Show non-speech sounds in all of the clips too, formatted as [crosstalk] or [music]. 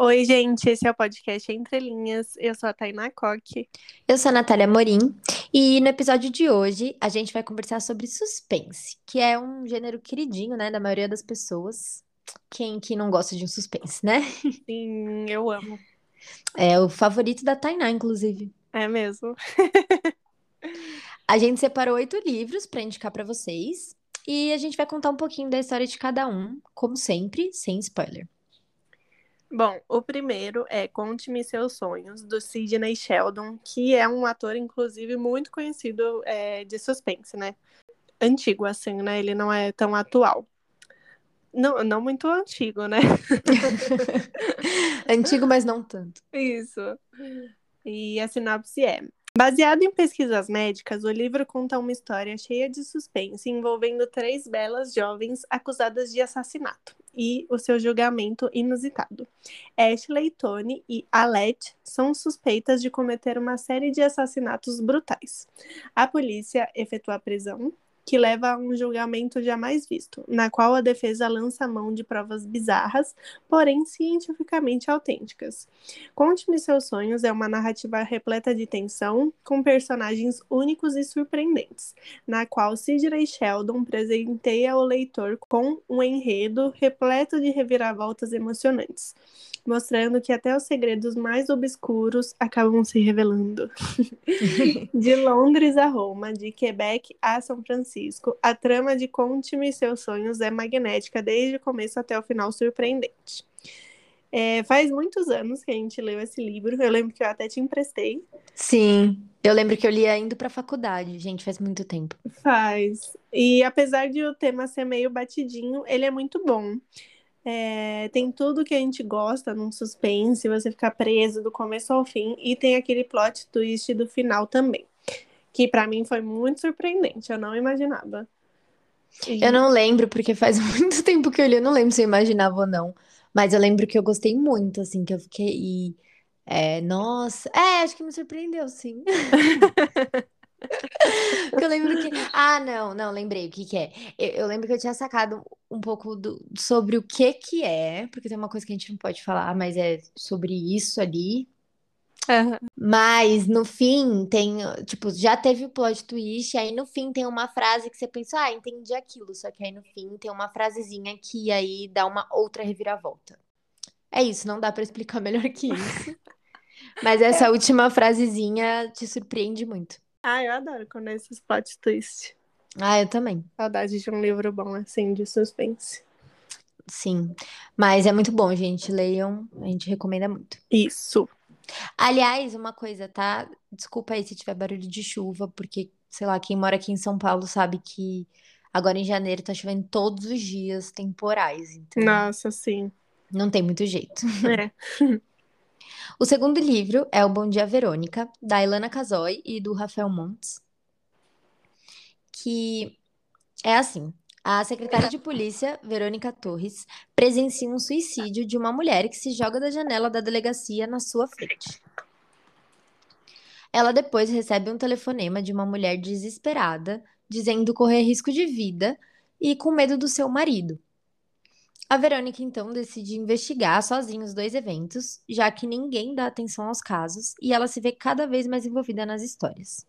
Oi, gente, esse é o podcast Entre Linhas. Eu sou a Tainá Coque. Eu sou a Natália Morim e no episódio de hoje a gente vai conversar sobre suspense, que é um gênero queridinho, né, da maioria das pessoas. Quem que não gosta de um suspense, né? Sim, eu amo. É o favorito da Tainá, inclusive. É mesmo. A gente separou oito livros para indicar para vocês e a gente vai contar um pouquinho da história de cada um, como sempre, sem spoiler. Bom, o primeiro é Conte-me Seus Sonhos, do Sidney Sheldon, que é um ator, inclusive, muito conhecido é, de suspense, né? Antigo, assim, né? Ele não é tão atual. Não, não muito antigo, né? [laughs] antigo, mas não tanto. Isso. E a sinopse é: Baseado em pesquisas médicas, o livro conta uma história cheia de suspense envolvendo três belas jovens acusadas de assassinato e o seu julgamento inusitado. Ashley, Tony e Alette são suspeitas de cometer uma série de assassinatos brutais. A polícia efetua a prisão, que leva a um julgamento jamais visto, na qual a defesa lança mão de provas bizarras, porém cientificamente autênticas. Conte-me seus sonhos é uma narrativa repleta de tensão, com personagens únicos e surpreendentes, na qual Sidney Sheldon presenteia o leitor com um enredo repleto de reviravoltas emocionantes mostrando que até os segredos mais obscuros acabam se revelando. [laughs] de Londres a Roma, de Quebec a São Francisco, a trama de Conte-me seus sonhos é magnética desde o começo até o final surpreendente. É, faz muitos anos que a gente leu esse livro. Eu lembro que eu até te emprestei. Sim, eu lembro que eu lia indo para a faculdade, gente, faz muito tempo. Faz. E apesar de o tema ser meio batidinho, ele é muito bom. É, tem tudo que a gente gosta num suspense, você ficar preso do começo ao fim, e tem aquele plot twist do final também, que para mim foi muito surpreendente, eu não imaginava. E... Eu não lembro, porque faz [laughs] muito tempo que eu li, eu não lembro se eu imaginava ou não, mas eu lembro que eu gostei muito, assim, que eu fiquei. É, nossa, é, acho que me surpreendeu, sim. [laughs] eu lembro que. Ah, não, não, lembrei o que, que é. Eu, eu, lembro que eu tinha sacado um pouco do, sobre o que que é, porque tem uma coisa que a gente não pode falar, mas é sobre isso ali. Uhum. Mas no fim tem, tipo, já teve o plot twist, aí no fim tem uma frase que você pensa, ah, entendi aquilo. Só que aí no fim tem uma frasezinha que aí dá uma outra reviravolta. É isso, não dá para explicar [laughs] melhor que isso. Mas essa é. última frasezinha te surpreende muito. Ah, eu adoro quando é esses plot twist. Ah, eu também. Saudade de um livro bom assim, de suspense. Sim. Mas é muito bom, gente. Leiam, a gente recomenda muito. Isso. Aliás, uma coisa, tá? Desculpa aí se tiver barulho de chuva, porque, sei lá, quem mora aqui em São Paulo sabe que agora em janeiro tá chovendo todos os dias, temporais. Então Nossa, sim. Não tem muito jeito. [laughs] É. O segundo livro é O Bom Dia Verônica, da Ilana Casoy e do Rafael Montes, que é assim. A secretária de polícia, Verônica Torres, presencia um suicídio de uma mulher que se joga da janela da delegacia na sua frente. Ela depois recebe um telefonema de uma mulher desesperada, dizendo correr risco de vida e com medo do seu marido. A Verônica então decide investigar sozinha os dois eventos, já que ninguém dá atenção aos casos e ela se vê cada vez mais envolvida nas histórias.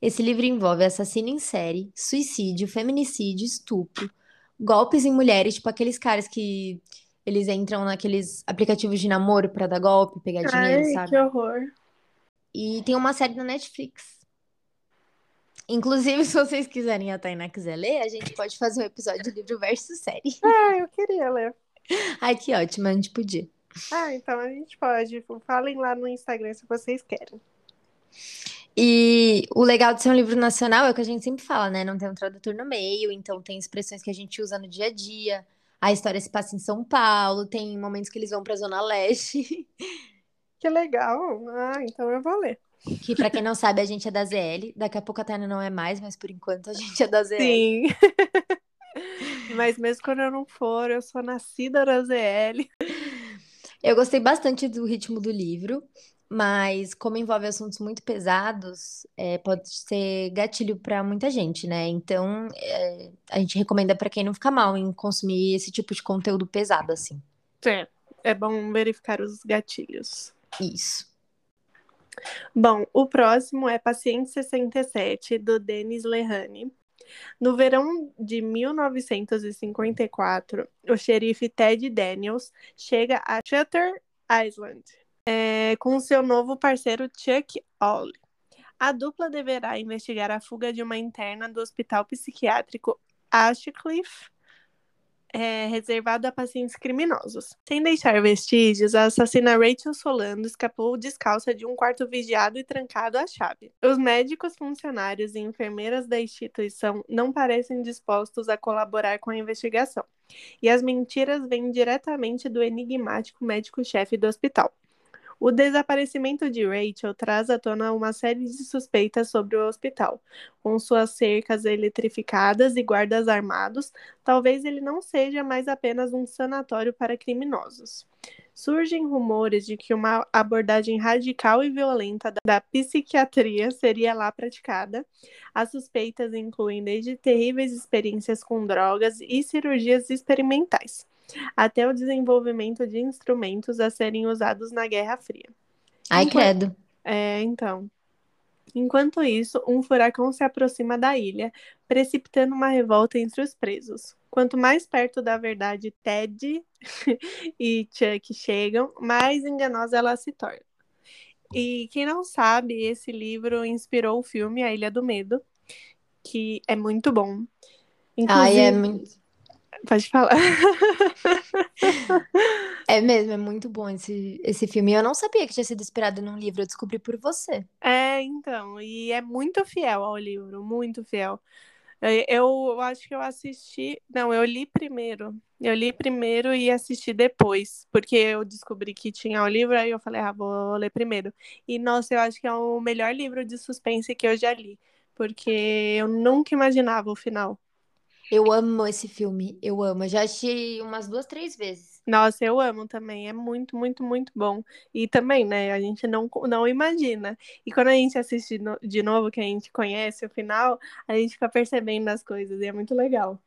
Esse livro envolve assassino em série, suicídio, feminicídio, estupro, golpes em mulheres, tipo aqueles caras que eles entram naqueles aplicativos de namoro para dar golpe, pegar dinheiro, Ai, sabe? Que horror. E tem uma série na Netflix Inclusive, [laughs] se vocês quiserem a Tainá quiser ler, a gente pode fazer um episódio de livro versus série. [laughs] Ah, eu queria ler. Ai, que ótimo, a gente podia. Ah, então a gente pode. Falem lá no Instagram se vocês querem. E o legal de ser um livro nacional é o que a gente sempre fala, né? Não tem um tradutor no meio, então tem expressões que a gente usa no dia a dia. A história se passa em São Paulo, tem momentos que eles vão pra Zona Leste. [laughs] Que legal. Ah, então eu vou ler. Que para quem não sabe, a gente é da ZL. Daqui a pouco a Tânia não é mais, mas por enquanto a gente é da ZL. Sim. [laughs] mas mesmo quando eu não for, eu sou nascida da ZL. Eu gostei bastante do ritmo do livro, mas como envolve assuntos muito pesados, é, pode ser gatilho para muita gente, né? Então, é, a gente recomenda para quem não fica mal em consumir esse tipo de conteúdo pesado, assim. É, é bom verificar os gatilhos. Isso. Bom, o próximo é Paciente 67, do Denis Lehane. No verão de 1954, o xerife Ted Daniels chega a Shutter Island é, com seu novo parceiro Chuck Ollie. A dupla deverá investigar a fuga de uma interna do hospital psiquiátrico Ashcliffe é, reservado a pacientes criminosos. Sem deixar vestígios, a assassina Rachel Solando escapou descalça de um quarto vigiado e trancado à chave. Os médicos, funcionários e enfermeiras da instituição não parecem dispostos a colaborar com a investigação. E as mentiras vêm diretamente do enigmático médico-chefe do hospital. O desaparecimento de Rachel traz à tona uma série de suspeitas sobre o hospital. Com suas cercas eletrificadas e guardas armados, talvez ele não seja mais apenas um sanatório para criminosos. Surgem rumores de que uma abordagem radical e violenta da psiquiatria seria lá praticada. As suspeitas incluem desde terríveis experiências com drogas e cirurgias experimentais até o desenvolvimento de instrumentos a serem usados na Guerra Fria. Ai, credo. É, então. Enquanto isso, um furacão se aproxima da ilha, precipitando uma revolta entre os presos. Quanto mais perto da verdade Ted [laughs] e Chuck chegam, mais enganosa ela se torna. E quem não sabe, esse livro inspirou o filme A Ilha do Medo, que é muito bom. Inclusive, Ai, é muito. Pode falar. É mesmo, é muito bom esse, esse filme. Eu não sabia que tinha sido inspirado num livro, eu descobri por você. É, então, e é muito fiel ao livro, muito fiel. Eu, eu acho que eu assisti. Não, eu li primeiro. Eu li primeiro e assisti depois, porque eu descobri que tinha o livro, aí eu falei, ah, vou ler primeiro. E nossa, eu acho que é o melhor livro de suspense que eu já li, porque eu nunca imaginava o final. Eu amo esse filme, eu amo. Eu já assisti umas duas, três vezes. Nossa, eu amo também. É muito, muito, muito bom. E também, né, a gente não, não imagina. E quando a gente assiste de novo, que a gente conhece o final, a gente fica percebendo as coisas. E é muito legal.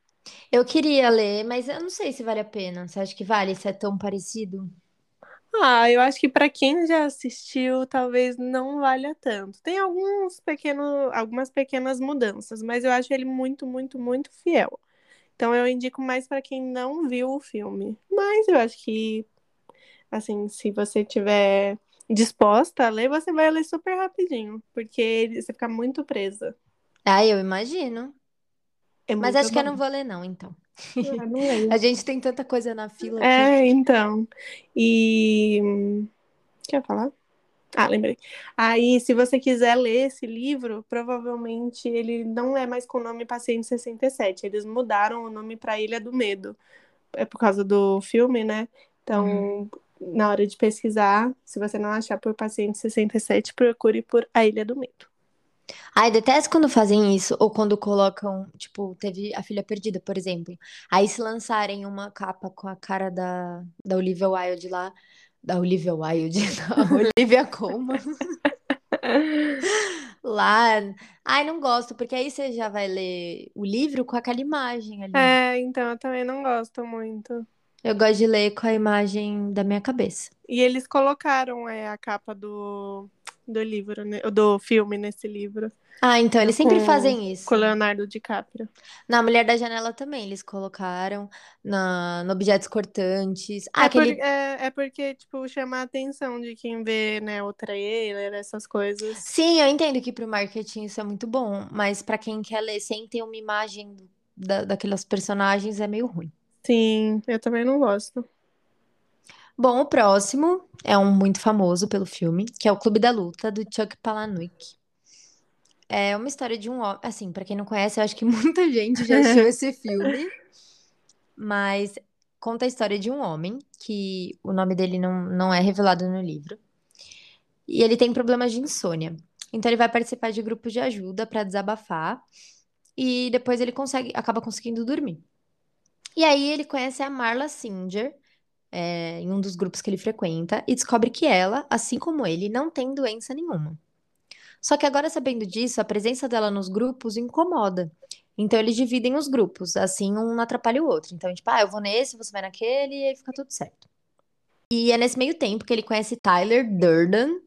Eu queria ler, mas eu não sei se vale a pena. Você acha que vale se é tão parecido? Ah, eu acho que para quem já assistiu, talvez não valha tanto. Tem alguns pequenos, algumas pequenas mudanças, mas eu acho ele muito, muito, muito fiel. Então eu indico mais para quem não viu o filme. Mas eu acho que, assim, se você tiver disposta a ler, você vai ler super rapidinho, porque você fica muito presa. Ah, eu imagino. É Mas acho bom. que eu não vou ler, não, então. [laughs] A gente tem tanta coisa na fila aqui. É, então. E. Quer falar? Ah, lembrei. Aí, se você quiser ler esse livro, provavelmente ele não é mais com o nome Paciente 67. Eles mudaram o nome para Ilha do Medo. É por causa do filme, né? Então, uhum. na hora de pesquisar, se você não achar por Paciente 67, procure por A Ilha do Medo. Ai, detesto quando fazem isso, ou quando colocam, tipo, teve a filha perdida, por exemplo. Aí se lançarem uma capa com a cara da, da Olivia Wilde lá, da Olivia Wilde, [laughs] da Olivia Colman. [laughs] lá. Ai, não gosto, porque aí você já vai ler o livro com aquela imagem ali. É, então eu também não gosto muito. Eu gosto de ler com a imagem da minha cabeça. E eles colocaram é, a capa do, do livro, né, do filme nesse livro. Ah, então eles sempre com, fazem isso. Com Leonardo DiCaprio. Na Mulher da Janela também, eles colocaram na, no Objetos Cortantes. Ah, é, aquele... por, é, é, porque, tipo, chama a atenção de quem vê, né, o trailer, essas coisas. Sim, eu entendo que pro marketing isso é muito bom, mas para quem quer ler sem ter uma imagem da, daquelas personagens é meio ruim. Sim, eu também não gosto. Bom, o próximo é um muito famoso pelo filme, que é o Clube da Luta, do Chuck Palahniuk. É uma história de um homem. Assim, para quem não conhece, eu acho que [laughs] muita gente já assistiu [laughs] esse filme. Mas conta a história de um homem, que o nome dele não, não é revelado no livro. E ele tem problemas de insônia. Então ele vai participar de grupos de ajuda para desabafar. E depois ele consegue, acaba conseguindo dormir. E aí ele conhece a Marla Singer, é, em um dos grupos que ele frequenta, e descobre que ela, assim como ele, não tem doença nenhuma. Só que agora, sabendo disso, a presença dela nos grupos incomoda. Então, eles dividem os grupos, assim um não atrapalha o outro. Então, tipo, ah, eu vou nesse, você vai naquele, e aí fica tudo certo. E é nesse meio tempo que ele conhece Tyler Durden,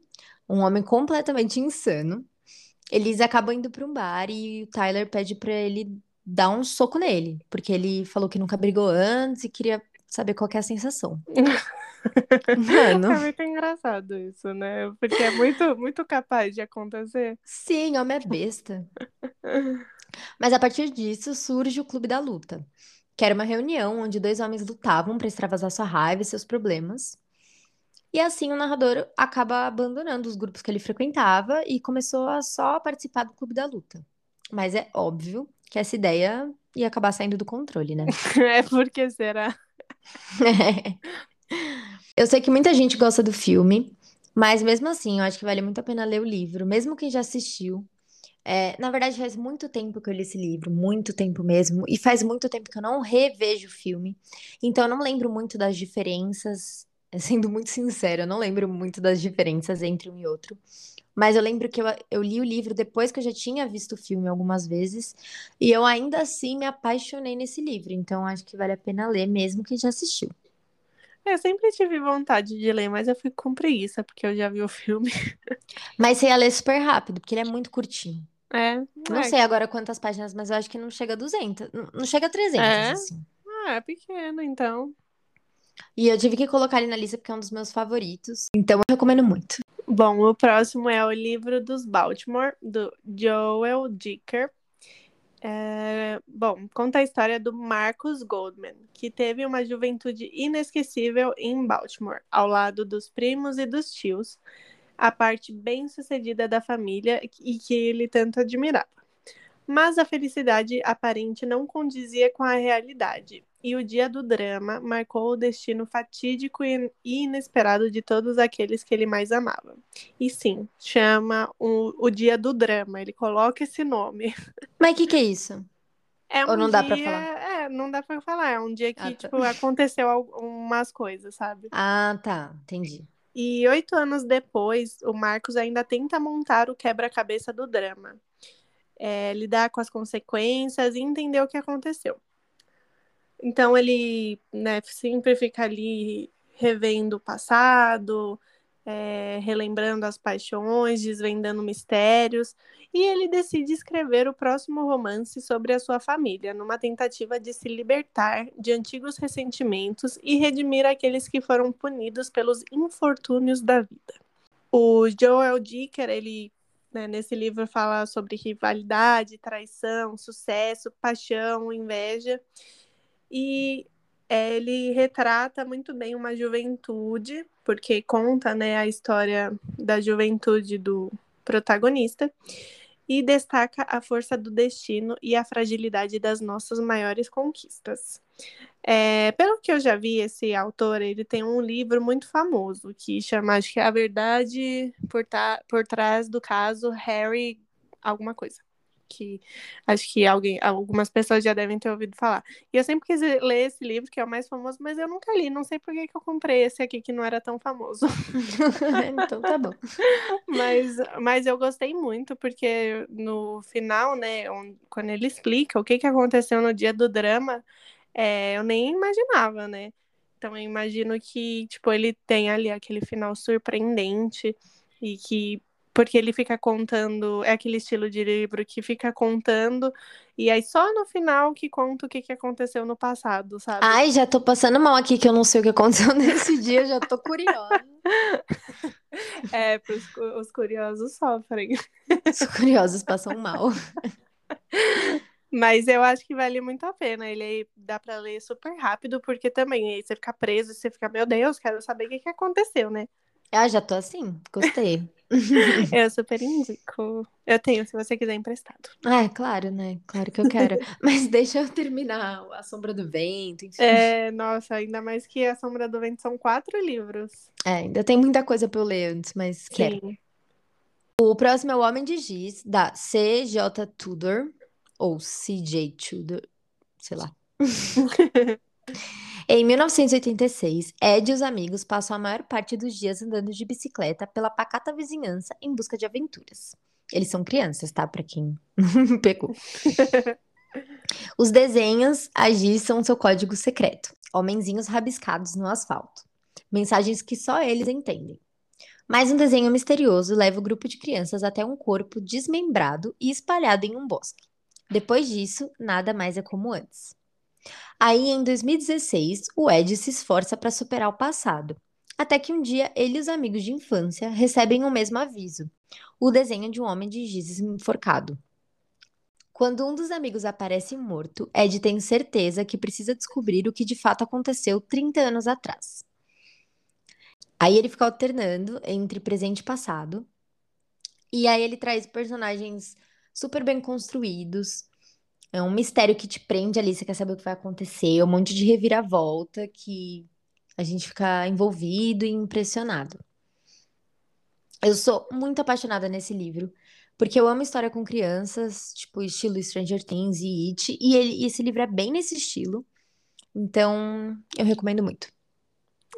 um homem completamente insano. Eles acabam indo para um bar e o Tyler pede para ele dar um soco nele, porque ele falou que nunca brigou antes e queria saber qual que é a sensação. [laughs] Mano. É muito engraçado isso, né? Porque é muito, muito capaz de acontecer. Sim, homem é besta. Mas a partir disso surge o Clube da Luta, que era uma reunião onde dois homens lutavam para extravasar sua raiva e seus problemas. E assim o narrador acaba abandonando os grupos que ele frequentava e começou a só participar do Clube da Luta. Mas é óbvio que essa ideia ia acabar saindo do controle, né? [laughs] É porque será? [laughs] Eu sei que muita gente gosta do filme, mas mesmo assim, eu acho que vale muito a pena ler o livro, mesmo quem já assistiu. É, na verdade, faz muito tempo que eu li esse livro, muito tempo mesmo, e faz muito tempo que eu não revejo o filme, então eu não lembro muito das diferenças, [laughs] sendo muito sincera, eu não lembro muito das diferenças entre um e outro. Mas eu lembro que eu, eu li o livro depois que eu já tinha visto o filme algumas vezes, e eu ainda assim me apaixonei nesse livro, então acho que vale a pena ler mesmo quem já assistiu. Eu sempre tive vontade de ler, mas eu fico com preguiça, porque eu já vi o filme. [laughs] Mas você ia ler super rápido, porque ele é muito curtinho. É. Não é. sei agora quantas páginas, mas eu acho que não chega a 200. Não não chega a 300, É? assim. Ah, é pequeno, então. E eu tive que colocar ele na lista porque é um dos meus favoritos. Então eu recomendo muito. Bom, o próximo é o livro dos Baltimore, do Joel Dicker. É, bom, conta a história do Marcus Goldman, que teve uma juventude inesquecível em Baltimore, ao lado dos primos e dos tios, a parte bem-sucedida da família e que ele tanto admirava. Mas a felicidade aparente não condizia com a realidade, e o dia do drama marcou o destino fatídico e inesperado de todos aqueles que ele mais amava. E sim, chama o, o dia do drama, ele coloca esse nome. [laughs] Mas o que que é isso? É Ou um não dá pra dia- falar? É, não dá pra falar. É um dia que, Ah, tá. tipo, aconteceu algumas coisas, sabe? Ah, tá. Entendi. E oito anos depois, o Marcos ainda tenta montar o quebra-cabeça do drama. É, lidar com as consequências e entender o que aconteceu. Então ele, né, sempre fica ali revendo o passado, é, relembrando as paixões, desvendando mistérios, e ele decide escrever o próximo romance sobre a sua família, numa tentativa de se libertar de antigos ressentimentos e redimir aqueles que foram punidos pelos infortúnios da vida. O Joel Dicker, ele né, nesse livro fala sobre rivalidade, traição, sucesso, paixão, inveja. E é, ele retrata muito bem uma juventude, porque conta né, a história da juventude do protagonista, e destaca a força do destino e a fragilidade das nossas maiores conquistas. É, pelo que eu já vi, esse autor ele tem um livro muito famoso que chama, acho que é A Verdade por, por Trás do Caso Harry alguma coisa. Que acho que alguém, algumas pessoas já devem ter ouvido falar. E eu sempre quis ler esse livro, que é o mais famoso, mas eu nunca li. Não sei por que que eu comprei esse aqui, que não era tão famoso. [laughs] então tá bom. [laughs] Mas, mas eu gostei muito, porque no final, né, quando ele explica o que, que aconteceu no dia do drama, é, eu nem imaginava, né? Então eu imagino que, tipo, ele tem ali aquele final surpreendente e que porque ele fica contando, é aquele estilo de livro que fica contando e aí só no final que conta o que, que aconteceu no passado, sabe? Ai, já tô passando mal aqui que eu não sei o que aconteceu [laughs] nesse dia, já tô curiosa. [laughs] É, pros, os curiosos sofrem. Os curiosos passam mal. [laughs] Mas eu acho que vale muito a pena. Ele aí dá pra ler super rápido, porque também aí você fica preso você fica, meu Deus, quero saber o que, que aconteceu, né? Ah, já tô assim, gostei. [laughs] Eu super indico. Eu tenho, se você quiser emprestado. Ah, é claro, né? Claro que eu quero. [laughs] Mas deixa eu terminar A Sombra do Vento, enfim. É, nossa, ainda mais que A Sombra do Vento são quatro livros. É, ainda tem muita coisa pra eu ler antes, mas quero. Sim. O próximo é O Homem de Giz, da C.J. Tudor, ou C.J. Tudor, sei lá. [laughs] Em 1986, Ed e os amigos passam a maior parte dos dias andando de bicicleta pela pacata vizinhança em busca de aventuras. Eles são crianças, tá? Pra quem [laughs] pegou. [laughs] Os desenhos agiçam seu código secreto, homenzinhos rabiscados no asfalto. mensagens que só eles entendem. Mas um desenho misterioso leva o grupo de crianças até um corpo desmembrado e espalhado em um bosque. Depois disso, nada mais é como antes. Aí, em 2016, o Ed se esforça para superar o passado, até que um dia ele e os amigos de infância recebem o mesmo aviso: o desenho de um homem de giz enforcado. Quando um dos amigos aparece morto, Ed tem certeza que precisa descobrir o que de fato aconteceu 30 anos atrás. Aí ele fica alternando entre presente e passado. E aí ele traz personagens super bem construídos. É um mistério que te prende ali, você quer saber o que vai acontecer, um monte de reviravolta que a gente fica envolvido e impressionado. Eu sou muito apaixonada nesse livro, porque eu amo história com crianças, tipo estilo Stranger Things e It, e, ele, e esse livro é bem nesse estilo. Então, eu recomendo muito.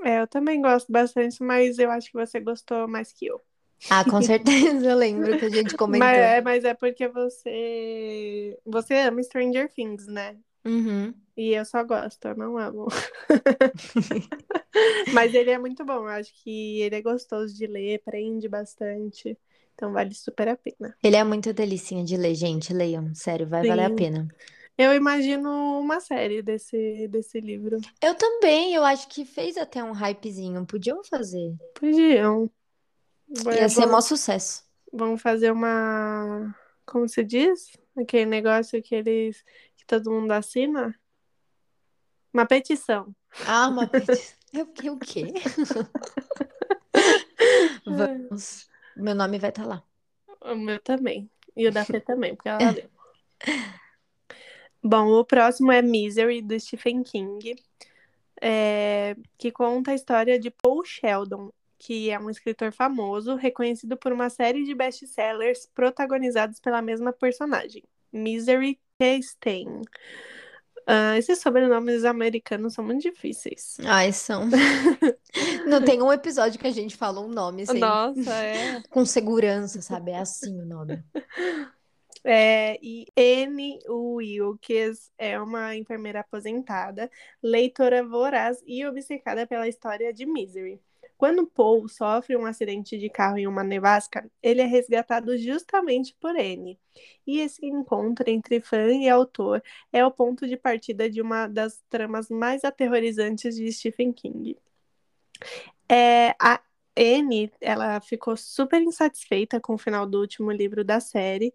É, eu também gosto bastante, mas eu acho que você gostou mais que eu. Ah, com certeza, eu lembro que a gente [laughs] comentou. Mas é, mas é porque você você ama Stranger Things, né? Uhum. E eu só gosto, eu não amo. [laughs] Mas ele é muito bom, eu acho que ele é gostoso de ler, prende bastante. Então vale super a pena. Ele é muito delicinha de ler, gente. Leiam, sério, vai valer a Sim. pena. Eu imagino uma série desse, desse livro. Eu também, eu acho que fez até um hypezinho. Podiam fazer. Podiam. Ia ser Vamos, mó sucesso. vamos fazer uma. Como se diz? Aquele negócio que eles. que todo mundo assina? Uma petição. Ah, uma petição. Eu [laughs] que o quê? [laughs] Vamos. Meu nome vai estar lá. O meu também. E o da Fê também, porque ela leu. [laughs] Bom, o próximo é Misery, do Stephen King, é, que conta a história de Paul Sheldon, que é um escritor famoso, reconhecido por uma série de best-sellers protagonizados pela mesma personagem, Misery Chastain. Ah, esses sobrenomes americanos são muito difíceis. Ai, são. [laughs] Não tem um episódio que a gente fala um nome assim, Nossa, é. [laughs] com segurança, sabe? É assim o nome. [laughs] É, e Anne Wilkes é uma enfermeira aposentada, leitora voraz e obcecada pela história de Misery. Quando Paul sofre um acidente de carro em uma nevasca, ele é resgatado justamente por Anne. E esse encontro entre fã e autor é o ponto de partida de uma das tramas mais aterrorizantes de Stephen King. É, a Anne, ela ficou super insatisfeita com o final do último livro da série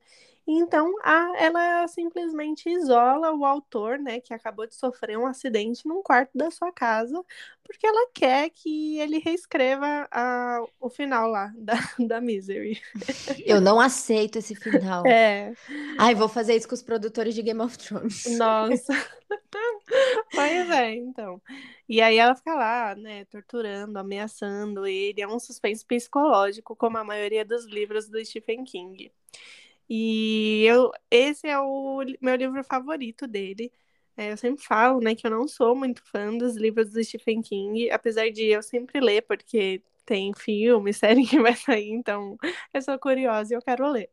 então, a, ela simplesmente isola o autor, né, que acabou de sofrer um acidente num quarto da sua casa, porque ela quer que ele reescreva a, o final lá [laughs] da, da Misery. Eu não aceito esse final. É, Ai, vou fazer isso com os produtores de Game of Thrones. nossa. [laughs] Pois é, então. E aí ela fica lá, né, torturando, ameaçando ele. É um suspense psicológico, como a maioria dos livros do Stephen King. E eu, esse é o meu livro favorito dele. É, eu sempre falo, né, que eu não sou muito fã dos livros do Stephen King, apesar de eu sempre ler, porque tem filme, [laughs] série que vai sair, então eu sou curiosa e eu quero ler.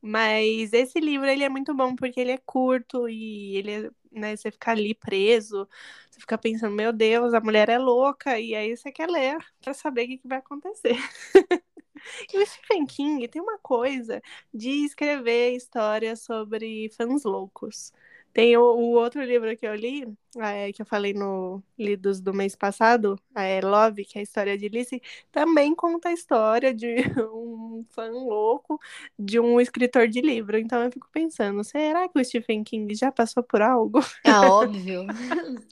Mas esse livro, ele é muito bom porque ele é curto e ele né, você fica ali preso, você fica pensando, meu Deus, a mulher é louca, e aí você quer ler para saber o que que vai acontecer. [laughs] E o Stephen King tem uma coisa de escrever histórias sobre fãs loucos. Tem o, o outro livro que eu li, é, que eu falei no Lidos do mês passado, é Love, que é a história de Alice, também conta a história de [laughs] um fã louco de um escritor de livro. Então eu fico pensando, será que o Stephen King já passou por algo? Ah, [laughs] óbvio.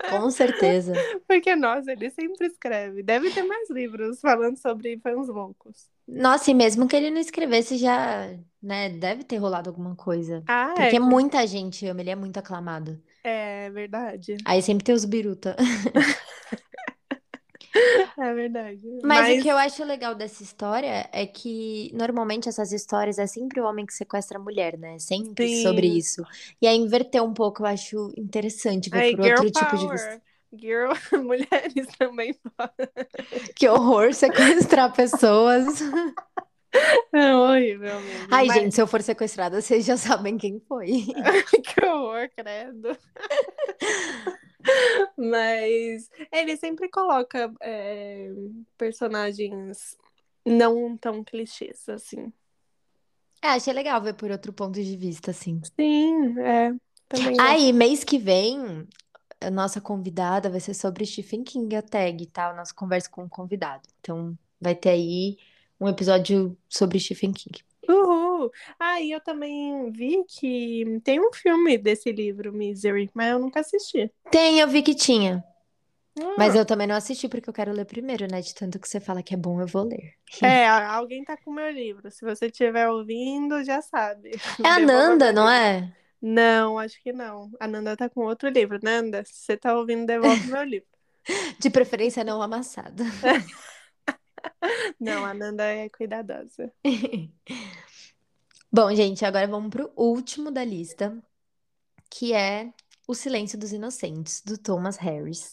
Com certeza. Porque, nossa, ele sempre escreve. Deve ter mais livros falando sobre fãs loucos. Nossa, e mesmo que ele não escrevesse, já, né, deve ter rolado alguma coisa. Ah, é, Porque com- muita gente ama, ele é muito aclamado. é verdade. Aí sempre tem os biruta. [laughs] [laughs] É verdade. Mas o que eu acho legal dessa história é que normalmente essas histórias é sempre o homem que sequestra a mulher, né? Sempre Sim. sobre isso. E aí inverter um pouco eu acho interessante ver Aí, por outro tipo de vista. power. Girl, [laughs] mulheres também podem. Que horror sequestrar pessoas. É horrível mesmo. Ai, Mas- gente, se eu for sequestrada, vocês já sabem quem foi. [laughs] que horror, credo. Mas ele sempre coloca é, personagens não tão clichês, assim. É, achei legal ver por outro ponto de vista, assim. Sim, é. Também. Aí, mês que vem, a nossa convidada vai ser sobre Stephen King, a tag, tá? A nossa conversa com o convidado. Então, vai ter aí um episódio sobre Stephen King. Uhul! Ah, e eu também vi que tem um filme desse livro, Misery, mas eu nunca assisti. Tem, eu vi que tinha. Mas Ah, eu também não assisti porque eu quero ler primeiro, né? De tanto que você fala que é bom, eu vou ler. É, [laughs] alguém tá com o meu livro. Se você estiver ouvindo, já sabe. [laughs] É a Nanda, não é? Não, acho que não. A Nanda tá com outro livro. Nanda, se você tá ouvindo, devolve meu livro. [laughs] De preferência não amassado. [laughs] Não, a Nanda é cuidadosa. [laughs] Bom, gente, agora vamos pro último da lista, que é O Silêncio dos Inocentes, do Thomas Harris.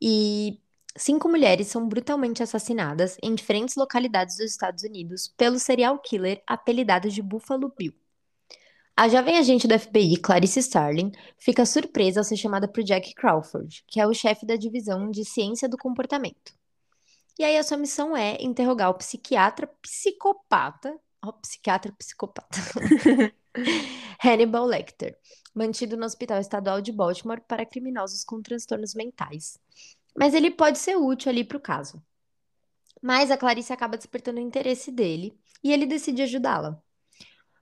E cinco mulheres são brutalmente assassinadas em diferentes localidades dos Estados Unidos pelo serial killer apelidado de Buffalo Bill. A jovem agente do FBI, Clarice Starling, fica surpresa ao ser chamada por Jack Crawford, que é o chefe da divisão de ciência do comportamento. E aí a sua missão é interrogar o psiquiatra psicopata, ó, psiquiatra psicopata, [laughs] Hannibal Lecter, mantido no Hospital Estadual de Baltimore para criminosos com transtornos mentais. Mas ele pode ser útil ali para o caso. Mas a Clarice acaba despertando o interesse dele e ele decide ajudá-la.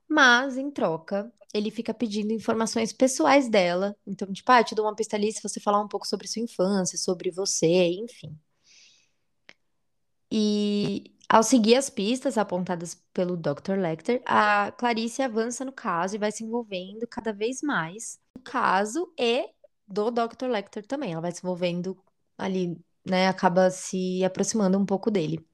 Mas, em troca, ele fica pedindo informações pessoais dela. Então, tipo, ah, eu te dou uma pista ali se você falar um pouco sobre sua infância, sobre você, enfim. E ao seguir as pistas apontadas pelo Dr. Lecter, a Clarice avança no caso e vai se envolvendo cada vez mais no caso e do Dr. Lecter também. Ela vai se envolvendo ali, né? Acaba se aproximando um pouco dele.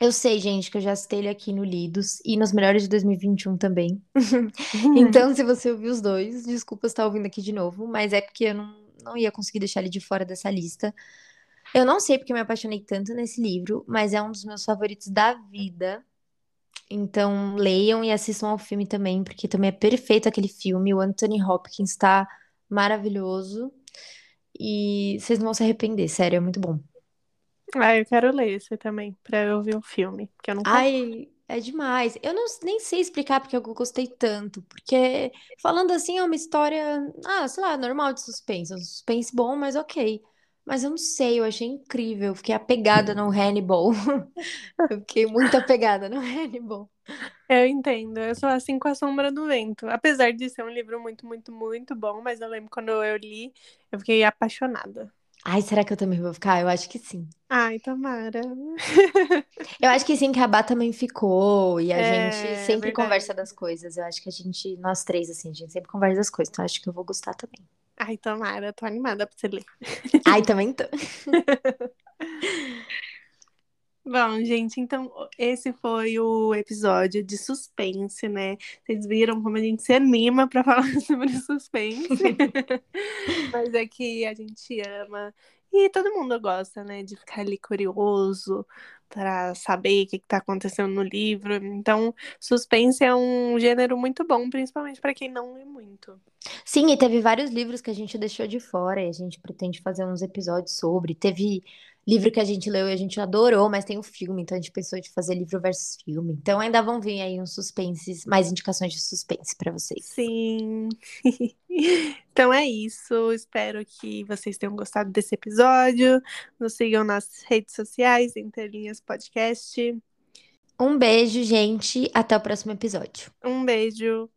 Eu sei, gente, que eu já citei ele aqui no Lidos e nos melhores de 2021 também. [laughs] Então, se você ouviu os dois, desculpa estar ouvindo aqui de novo, mas é porque eu não, não ia conseguir deixar ele de fora dessa lista. Eu não sei porque eu me apaixonei tanto nesse livro, mas é um dos meus favoritos da vida. Então, leiam e assistam ao filme também, porque também é perfeito aquele filme. O Anthony Hopkins está maravilhoso. E vocês não vão se arrepender, sério, é muito bom. Ah, eu quero ler esse também, pra eu ver o filme, porque eu nunca Ai, é demais. Eu não, nem sei explicar porque eu gostei tanto. Porque, falando assim, é uma história, ah, sei lá, normal de suspense. Um suspense bom, mas ok. Mas eu não sei, eu achei incrível. Eu Fiquei apegada no Hannibal. [laughs] Eu fiquei muito apegada no Hannibal. Eu entendo, eu sou assim com A Sombra do Vento. Apesar de ser um livro muito, muito, muito bom, mas eu lembro quando eu li, eu fiquei apaixonada. Ai, será que eu também vou ficar? Eu acho que sim. Ai, tomara. [laughs] Eu acho que sim, que a Bá também ficou. E a É, gente sempre verdade. conversa das coisas. Eu acho que a gente, nós três, assim, a gente sempre conversa das coisas. Então, eu acho que eu vou gostar também. Ai, tomara, tô animada pra você ler. Ai, também tô. [laughs] Bom, gente, então esse foi o episódio de suspense, né? Vocês viram como a gente se anima pra [laughs] falar sobre suspense. [laughs] Mas é que a gente ama e todo mundo gosta, né, de ficar ali curioso pra saber o que que tá acontecendo no livro. Então, suspense é um gênero muito bom, principalmente pra quem não lê muito. Sim, e teve vários livros que a gente deixou de fora e a gente pretende fazer uns episódios sobre. Teve livro que a gente leu e a gente adorou, mas tem o filme, então a gente pensou de fazer livro versus filme. Então ainda vão vir aí uns suspenses, mais indicações de suspense pra vocês. Sim. [laughs] Então é isso. Espero que vocês tenham gostado desse episódio. Nos sigam nas redes sociais, Interlinhas Podcast. Um beijo, gente. Até o próximo episódio. Um beijo.